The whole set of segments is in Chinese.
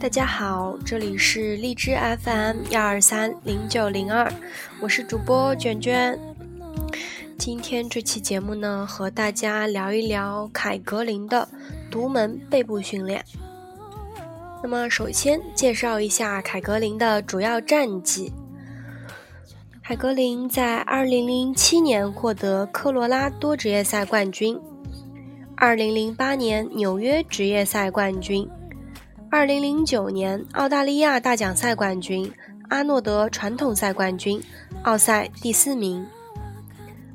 大家好，这里是荔枝 FM 幺二三零九零二，我是主播卷卷。今天这期节目呢，和大家聊一聊凯格林的独门背部训练。那么，首先介绍一下凯格林的主要战绩。凯格林在2007年获得科罗拉多职业赛冠军，2008年纽约职业赛冠军，2009年澳大利亚大奖赛冠军，阿诺德传统赛冠军，奥赛第四名。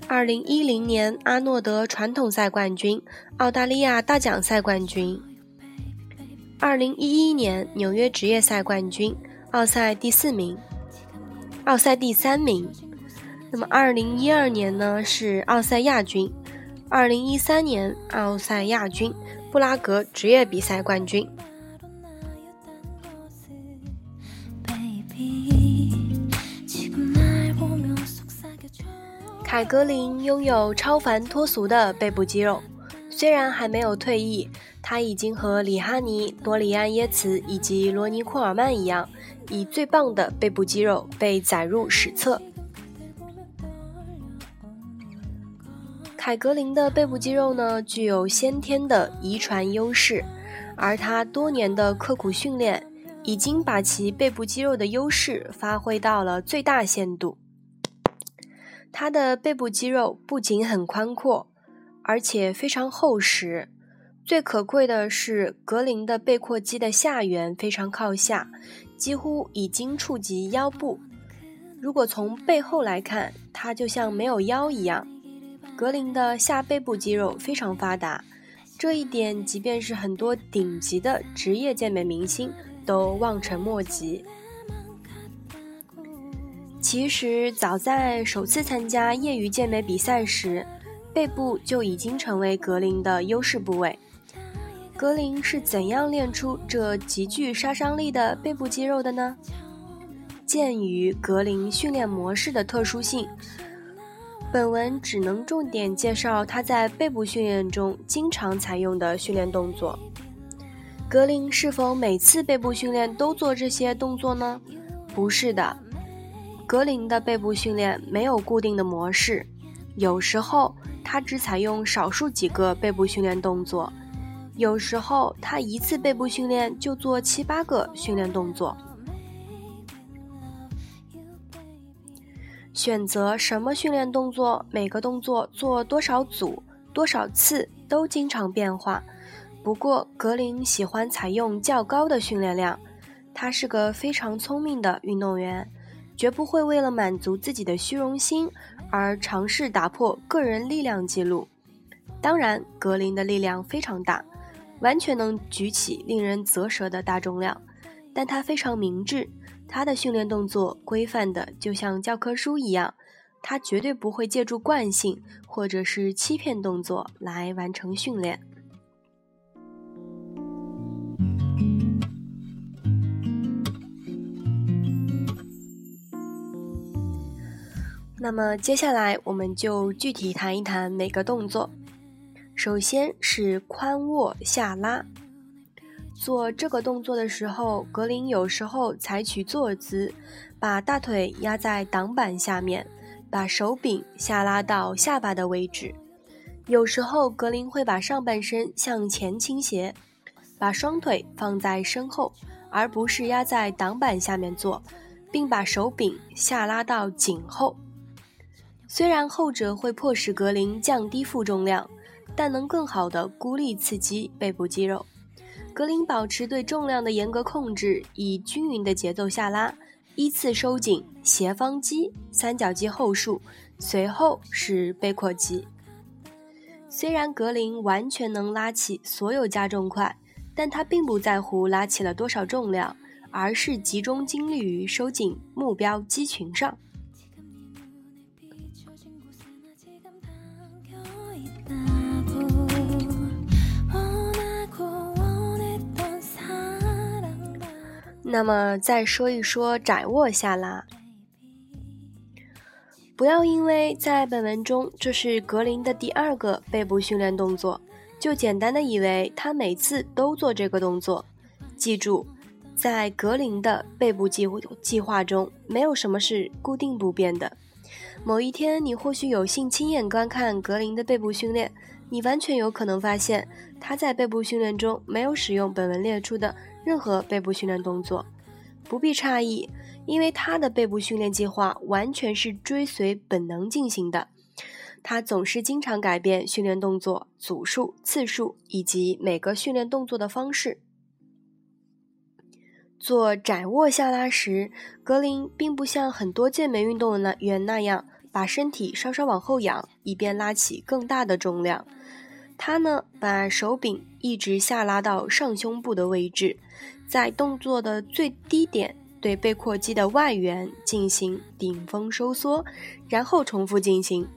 二零一零年阿诺德传统赛冠军，澳大利亚大奖赛冠军。二零一一年纽约职业赛冠军，奥赛第四名，奥赛第三名。那么二零一二年呢是奥赛亚军，二零一三年奥赛亚军，布拉格职业比赛冠军。凯格林拥有超凡脱俗的背部肌肉，虽然还没有退役，他已经和里哈尼、多里安耶茨以及罗尼库尔曼一样，以最棒的背部肌肉被载入史册。凯格林的背部肌肉呢，具有先天的遗传优势，而他多年的刻苦训练，已经把其背部肌肉的优势发挥到了最大限度。他的背部肌肉不仅很宽阔，而且非常厚实。最可贵的是，格林的背阔肌的下缘非常靠下，几乎已经触及腰部。如果从背后来看，他就像没有腰一样。格林的下背部肌肉非常发达，这一点即便是很多顶级的职业健美明星都望尘莫及。其实，早在首次参加业余健美比赛时，背部就已经成为格林的优势部位。格林是怎样练出这极具杀伤力的背部肌肉的呢？鉴于格林训练模式的特殊性，本文只能重点介绍他在背部训练中经常采用的训练动作。格林是否每次背部训练都做这些动作呢？不是的。格林的背部训练没有固定的模式，有时候他只采用少数几个背部训练动作，有时候他一次背部训练就做七八个训练动作。选择什么训练动作，每个动作做多少组、多少次都经常变化。不过格林喜欢采用较高的训练量，他是个非常聪明的运动员。绝不会为了满足自己的虚荣心而尝试打破个人力量记录。当然，格林的力量非常大，完全能举起令人啧舌的大重量。但他非常明智，他的训练动作规范的就像教科书一样，他绝对不会借助惯性或者是欺骗动作来完成训练。那么接下来我们就具体谈一谈每个动作。首先是髋握下拉，做这个动作的时候，格林有时候采取坐姿，把大腿压在挡板下面，把手柄下拉到下巴的位置；有时候格林会把上半身向前倾斜，把双腿放在身后，而不是压在挡板下面做，并把手柄下拉到颈后。虽然后者会迫使格林降低负重量，但能更好的孤立刺激背部肌肉。格林保持对重量的严格控制，以均匀的节奏下拉，依次收紧斜方肌、三角肌后束，随后是背阔肌。虽然格林完全能拉起所有加重块，但他并不在乎拉起了多少重量，而是集中精力于收紧目标肌群上。那么再说一说窄卧下拉。不要因为在本文中这是格林的第二个背部训练动作，就简单的以为他每次都做这个动作。记住，在格林的背部计计划中，没有什么是固定不变的。某一天，你或许有幸亲眼观看格林的背部训练，你完全有可能发现他在背部训练中没有使用本文列出的任何背部训练动作。不必诧异，因为他的背部训练计划完全是追随本能进行的。他总是经常改变训练动作组数、次数以及每个训练动作的方式。做窄卧下拉时，格林并不像很多健美运动员那样。把身体稍稍往后仰，以便拉起更大的重量。他呢，把手柄一直下拉到上胸部的位置，在动作的最低点对背阔肌的外缘进行顶峰收缩，然后重复进行。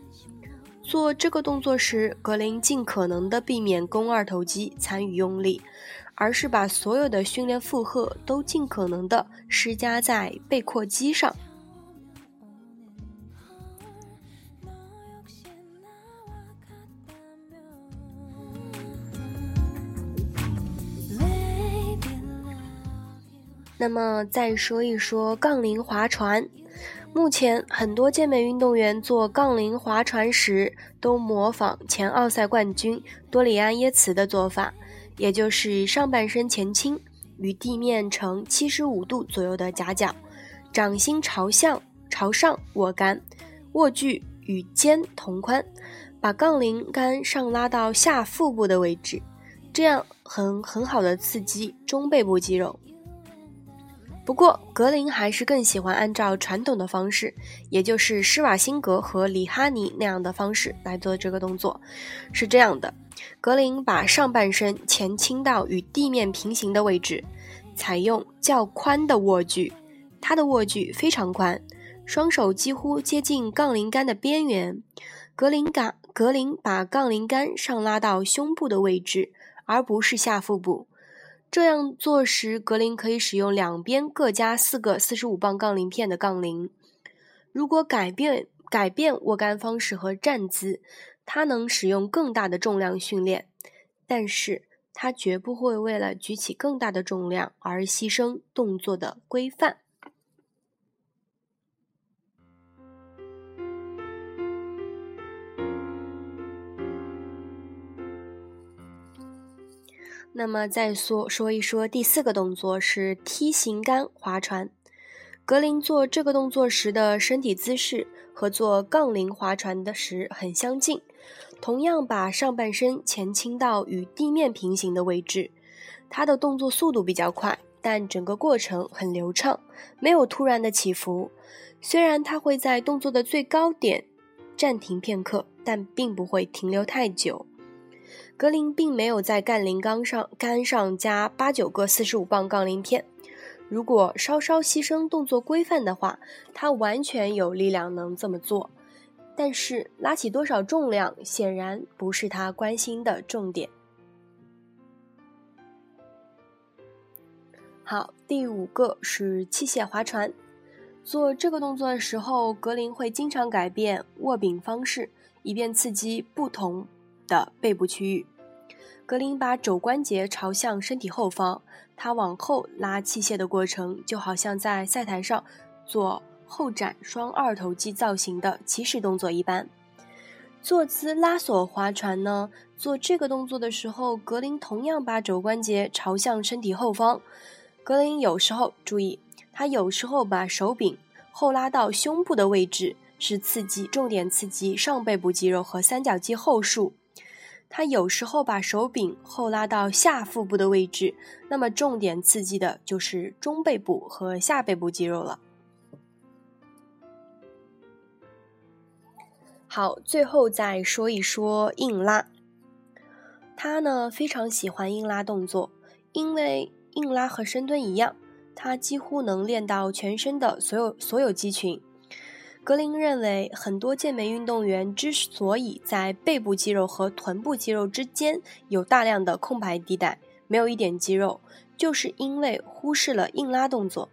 做这个动作时，格林尽可能的避免肱二头肌参与用力，而是把所有的训练负荷都尽可能的施加在背阔肌上。那么再说一说杠铃划船。目前很多健美运动员做杠铃划船时，都模仿前奥赛冠军多里安耶茨的做法，也就是上半身前倾，与地面呈七十五度左右的夹角，掌心朝向朝上握杆，握距与肩同宽，把杠铃杆上拉到下腹部的位置，这样很很好的刺激中背部肌肉。不过，格林还是更喜欢按照传统的方式，也就是施瓦辛格和里哈尼那样的方式来做这个动作。是这样的，格林把上半身前倾到与地面平行的位置，采用较宽的握距，他的握距非常宽，双手几乎接近杠铃杆的边缘。格林杆格林把杠铃杆上拉到胸部的位置，而不是下腹部。这样做时，格林可以使用两边各加四个四十五磅杠铃片的杠铃。如果改变改变握杆方式和站姿，他能使用更大的重量训练，但是他绝不会为了举起更大的重量而牺牲动作的规范。那么再说说一说第四个动作是梯形杆划船。格林做这个动作时的身体姿势和做杠铃划船的时很相近，同样把上半身前倾到与地面平行的位置。他的动作速度比较快，但整个过程很流畅，没有突然的起伏。虽然他会在动作的最高点暂停片刻，但并不会停留太久。格林并没有在杠铃杆上杆上加八九个四十五磅杠铃片。如果稍稍牺牲动作规范的话，他完全有力量能这么做。但是拉起多少重量显然不是他关心的重点。好，第五个是器械划船。做这个动作的时候，格林会经常改变握柄方式，以便刺激不同。的背部区域，格林把肘关节朝向身体后方，他往后拉器械的过程，就好像在赛台上做后展双二头肌造型的起始动作一般。坐姿拉锁划船呢，做这个动作的时候，格林同样把肘关节朝向身体后方。格林有时候注意，他有时候把手柄后拉到胸部的位置，是刺激重点刺激上背部肌肉和三角肌后束。他有时候把手柄后拉到下腹部的位置，那么重点刺激的就是中背部和下背部肌肉了。好，最后再说一说硬拉。他呢非常喜欢硬拉动作，因为硬拉和深蹲一样，他几乎能练到全身的所有所有肌群。格林认为，很多健美运动员之所以在背部肌肉和臀部肌肉之间有大量的空白地带，没有一点肌肉，就是因为忽视了硬拉动作。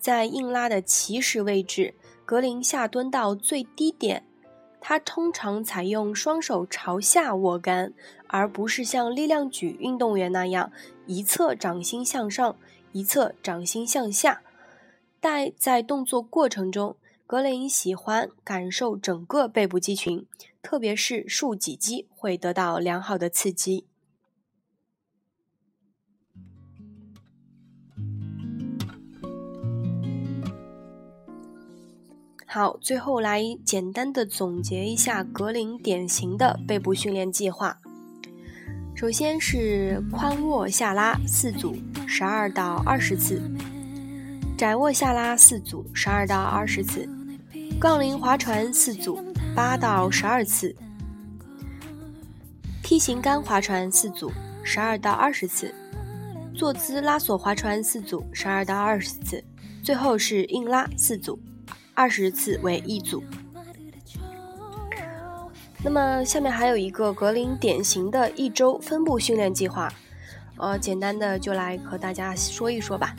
在硬拉的起始位置，格林下蹲到最低点。他通常采用双手朝下握杆，而不是像力量举运动员那样一侧掌心向上，一侧掌心向下。但在动作过程中，格林喜欢感受整个背部肌群，特别是竖脊肌会得到良好的刺激。好，最后来简单的总结一下格林典型的背部训练计划。首先是宽握下拉四组，十二到二十次；窄握下拉四组，十二到二十次；杠铃划船四组，八到十二次；梯形杆划船四组，十二到二十次；坐姿拉锁划船四组，十二到二十次；最后是硬拉四组。二十次为一组。那么下面还有一个格林典型的一周分部训练计划，呃，简单的就来和大家说一说吧。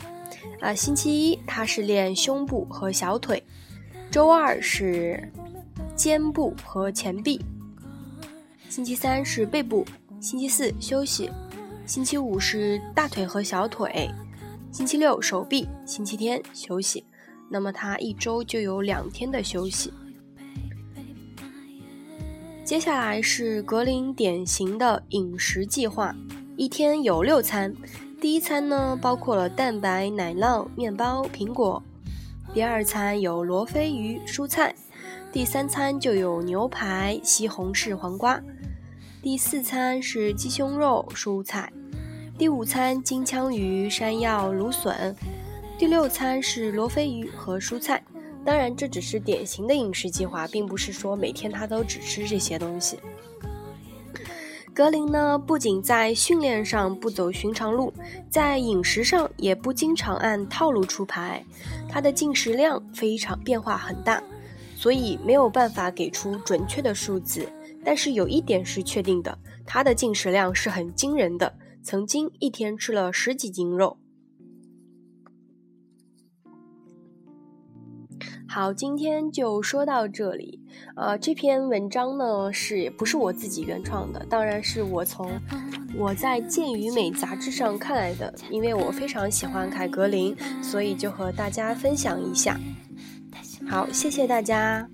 啊，星期一他是练胸部和小腿，周二是肩部和前臂，星期三是背部，星期四休息，星期五是大腿和小腿，星期六手臂，星期天休息。那么他一周就有两天的休息。接下来是格林典型的饮食计划，一天有六餐。第一餐呢包括了蛋白、奶酪、面包、苹果；第二餐有罗非鱼、蔬菜；第三餐就有牛排、西红柿、黄瓜；第四餐是鸡胸肉、蔬菜；第五餐金枪鱼、山药、芦笋。第六餐是罗非鱼和蔬菜，当然这只是典型的饮食计划，并不是说每天他都只吃这些东西。格林呢，不仅在训练上不走寻常路，在饮食上也不经常按套路出牌，他的进食量非常变化很大，所以没有办法给出准确的数字。但是有一点是确定的，他的进食量是很惊人的，曾经一天吃了十几斤肉。好，今天就说到这里。呃，这篇文章呢是也不是我自己原创的？当然是我从我在《健与美》杂志上看来的。因为我非常喜欢凯格林，所以就和大家分享一下。好，谢谢大家。